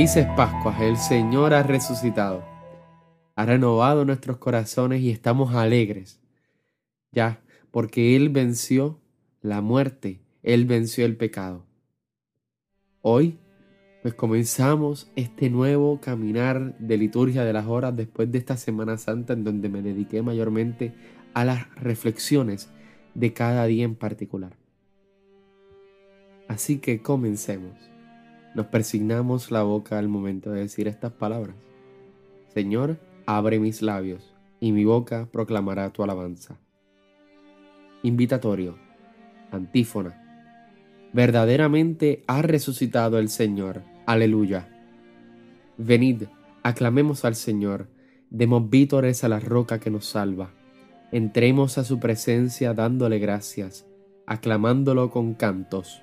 Felices Pascuas, el Señor ha resucitado, ha renovado nuestros corazones y estamos alegres, ya, porque Él venció la muerte, Él venció el pecado. Hoy, pues comenzamos este nuevo caminar de liturgia de las horas después de esta Semana Santa en donde me dediqué mayormente a las reflexiones de cada día en particular. Así que comencemos. Nos persignamos la boca al momento de decir estas palabras. Señor, abre mis labios, y mi boca proclamará tu alabanza. Invitatorio. Antífona. Verdaderamente ha resucitado el Señor. Aleluya. Venid, aclamemos al Señor, demos vítores a la roca que nos salva. Entremos a su presencia dándole gracias, aclamándolo con cantos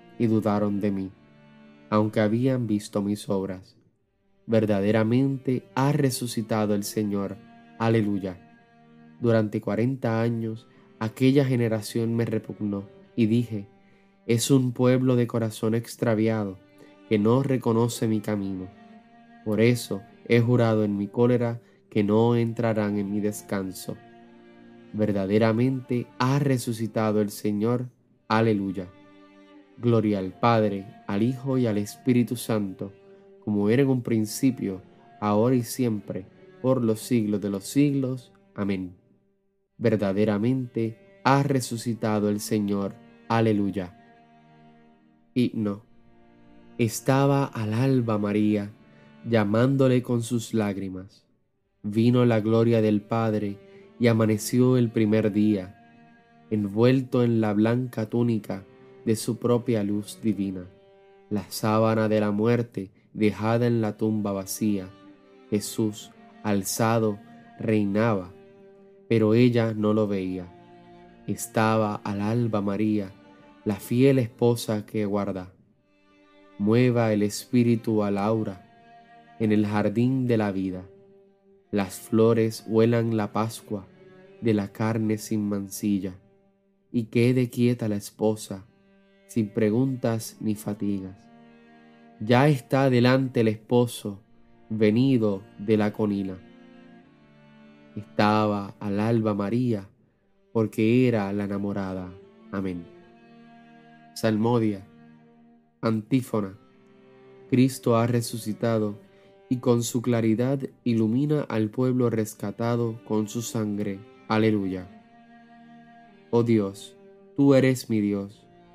y dudaron de mí, aunque habían visto mis obras. Verdaderamente ha resucitado el Señor. Aleluya. Durante cuarenta años aquella generación me repugnó y dije, es un pueblo de corazón extraviado que no reconoce mi camino. Por eso he jurado en mi cólera que no entrarán en mi descanso. Verdaderamente ha resucitado el Señor. Aleluya. Gloria al Padre, al Hijo y al Espíritu Santo, como era en un principio, ahora y siempre, por los siglos de los siglos. Amén. Verdaderamente ha resucitado el Señor. Aleluya. Himno. Estaba al alba María, llamándole con sus lágrimas. Vino la gloria del Padre y amaneció el primer día, envuelto en la blanca túnica de su propia luz divina. La sábana de la muerte dejada en la tumba vacía, Jesús, alzado, reinaba, pero ella no lo veía. Estaba al alba María, la fiel esposa que guarda. Mueva el espíritu a Laura en el jardín de la vida. Las flores huelan la Pascua de la carne sin mancilla, y quede quieta la esposa sin preguntas ni fatigas. Ya está delante el esposo venido de la conina. Estaba al alba María, porque era la enamorada. Amén. Salmodia, antífona. Cristo ha resucitado y con su claridad ilumina al pueblo rescatado con su sangre. Aleluya. Oh Dios, tú eres mi Dios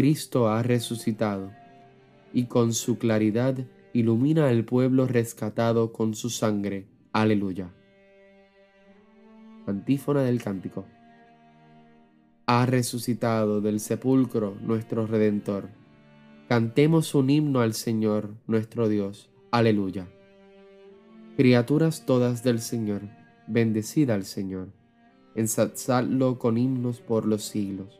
Cristo ha resucitado y con su claridad ilumina al pueblo rescatado con su sangre. Aleluya. Antífona del cántico. Ha resucitado del sepulcro nuestro Redentor. Cantemos un himno al Señor nuestro Dios. Aleluya. Criaturas todas del Señor, bendecida al Señor. Ensalzadlo con himnos por los siglos.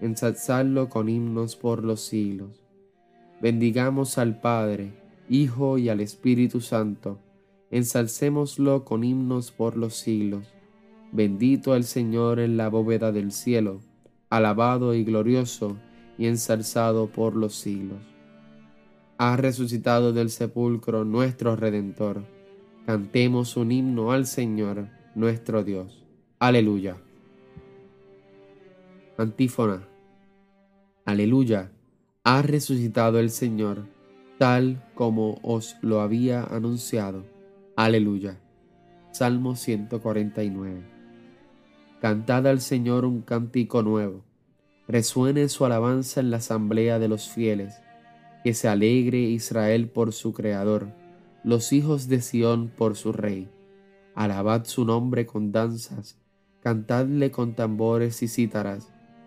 Ensalzadlo con himnos por los siglos. Bendigamos al Padre, Hijo y al Espíritu Santo ensalcémoslo con himnos por los siglos. Bendito el Señor en la bóveda del cielo, alabado y glorioso y ensalzado por los siglos. Ha resucitado del sepulcro nuestro Redentor. Cantemos un himno al Señor nuestro Dios. Aleluya. Antífona. Aleluya. Ha resucitado el Señor, tal como os lo había anunciado Aleluya. Salmo 149. Cantad al Señor un cántico nuevo. Resuene su alabanza en la asamblea de los fieles. Que se alegre Israel por su Creador, los hijos de Sión por su Rey. Alabad su nombre con danzas, cantadle con tambores y cítaras,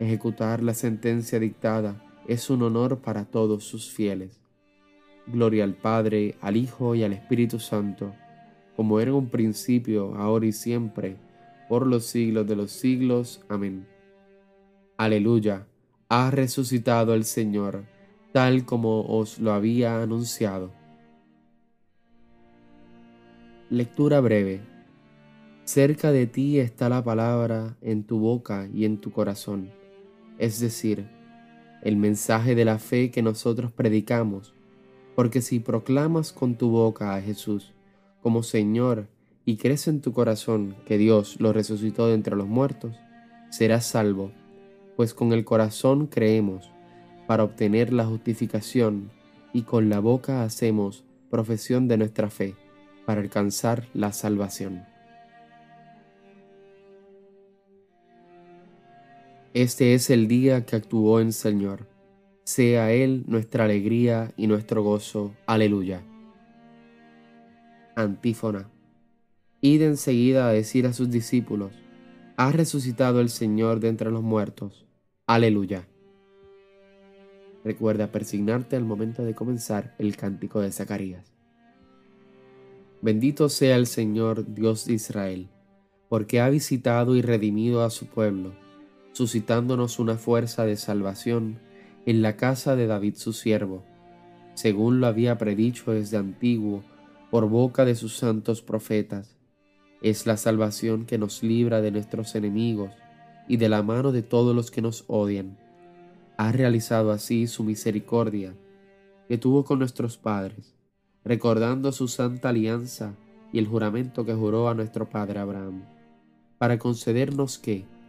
Ejecutar la sentencia dictada es un honor para todos sus fieles. Gloria al Padre, al Hijo y al Espíritu Santo, como era un principio, ahora y siempre, por los siglos de los siglos. Amén. Aleluya, ha resucitado el Señor, tal como os lo había anunciado. Lectura breve. Cerca de ti está la palabra en tu boca y en tu corazón, es decir, el mensaje de la fe que nosotros predicamos, porque si proclamas con tu boca a Jesús, como Señor y crees en tu corazón que Dios lo resucitó de entre los muertos, serás salvo, pues con el corazón creemos para obtener la justificación y con la boca hacemos profesión de nuestra fe para alcanzar la salvación. Este es el día que actuó en Señor. Sea Él nuestra alegría y nuestro gozo. Aleluya. Antífona. Id enseguida a decir a sus discípulos, ha resucitado el Señor de entre los muertos, Aleluya. Recuerda persignarte al momento de comenzar el cántico de Zacarías. Bendito sea el Señor Dios de Israel, porque ha visitado y redimido a su pueblo, suscitándonos una fuerza de salvación en la casa de David su siervo, según lo había predicho desde antiguo por boca de sus santos profetas. Es la salvación que nos libra de nuestros enemigos y de la mano de todos los que nos odian. Ha realizado así su misericordia que tuvo con nuestros padres, recordando su santa alianza y el juramento que juró a nuestro padre Abraham, para concedernos que,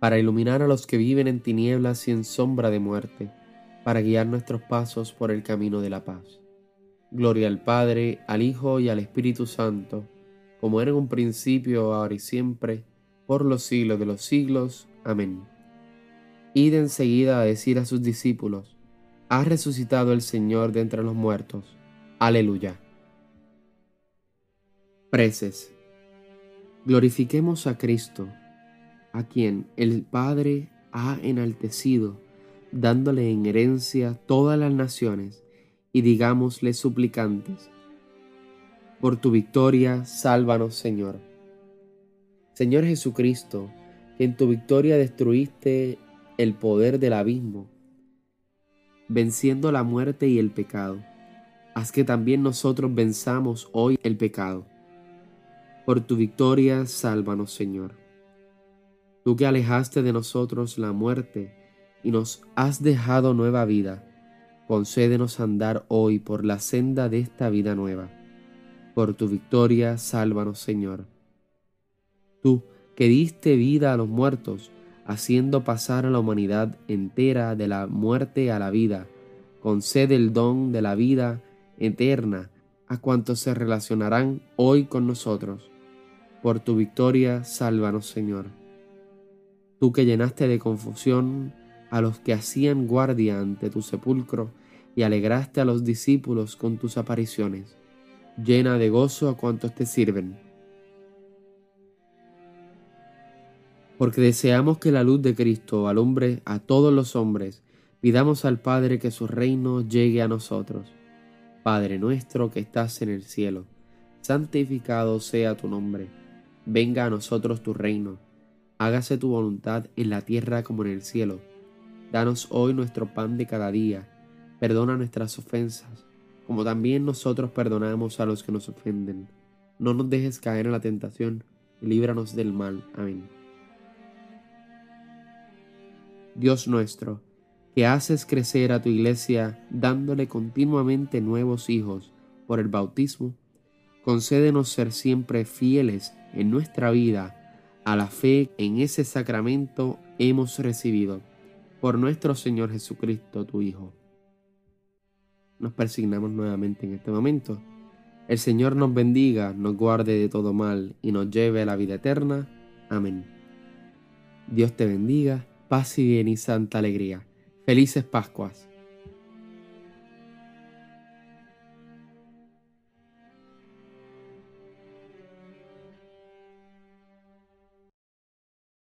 para iluminar a los que viven en tinieblas y en sombra de muerte, para guiar nuestros pasos por el camino de la paz. Gloria al Padre, al Hijo y al Espíritu Santo, como era en un principio, ahora y siempre, por los siglos de los siglos. Amén. Id enseguida a decir a sus discípulos, ha resucitado el Señor de entre los muertos. Aleluya. Preces. Glorifiquemos a Cristo, a quien el Padre ha enaltecido, dándole en herencia todas las naciones, y digámosle suplicantes, por tu victoria, sálvanos Señor. Señor Jesucristo, que en tu victoria destruiste el poder del abismo, venciendo la muerte y el pecado. Haz que también nosotros venzamos hoy el pecado. Por tu victoria, sálvanos, Señor. Tú que alejaste de nosotros la muerte y nos has dejado nueva vida, concédenos andar hoy por la senda de esta vida nueva. Por tu victoria, sálvanos, Señor. Tú que diste vida a los muertos, haciendo pasar a la humanidad entera de la muerte a la vida. Concede el don de la vida eterna a cuantos se relacionarán hoy con nosotros. Por tu victoria, sálvanos, Señor. Tú que llenaste de confusión a los que hacían guardia ante tu sepulcro y alegraste a los discípulos con tus apariciones. Llena de gozo a cuantos te sirven porque deseamos que la luz de Cristo alumbre a todos los hombres, pidamos al Padre que su reino llegue a nosotros. Padre nuestro que estás en el cielo, santificado sea tu nombre, venga a nosotros tu reino, hágase tu voluntad en la tierra como en el cielo. Danos hoy nuestro pan de cada día, perdona nuestras ofensas, como también nosotros perdonamos a los que nos ofenden. No nos dejes caer en la tentación, y líbranos del mal. Amén. Dios nuestro, que haces crecer a tu iglesia dándole continuamente nuevos hijos por el bautismo, concédenos ser siempre fieles en nuestra vida a la fe en ese sacramento hemos recibido por nuestro Señor Jesucristo, tu Hijo. Nos persignamos nuevamente en este momento. El Señor nos bendiga, nos guarde de todo mal y nos lleve a la vida eterna. Amén. Dios te bendiga paz y bien y santa alegría. Felices Pascuas.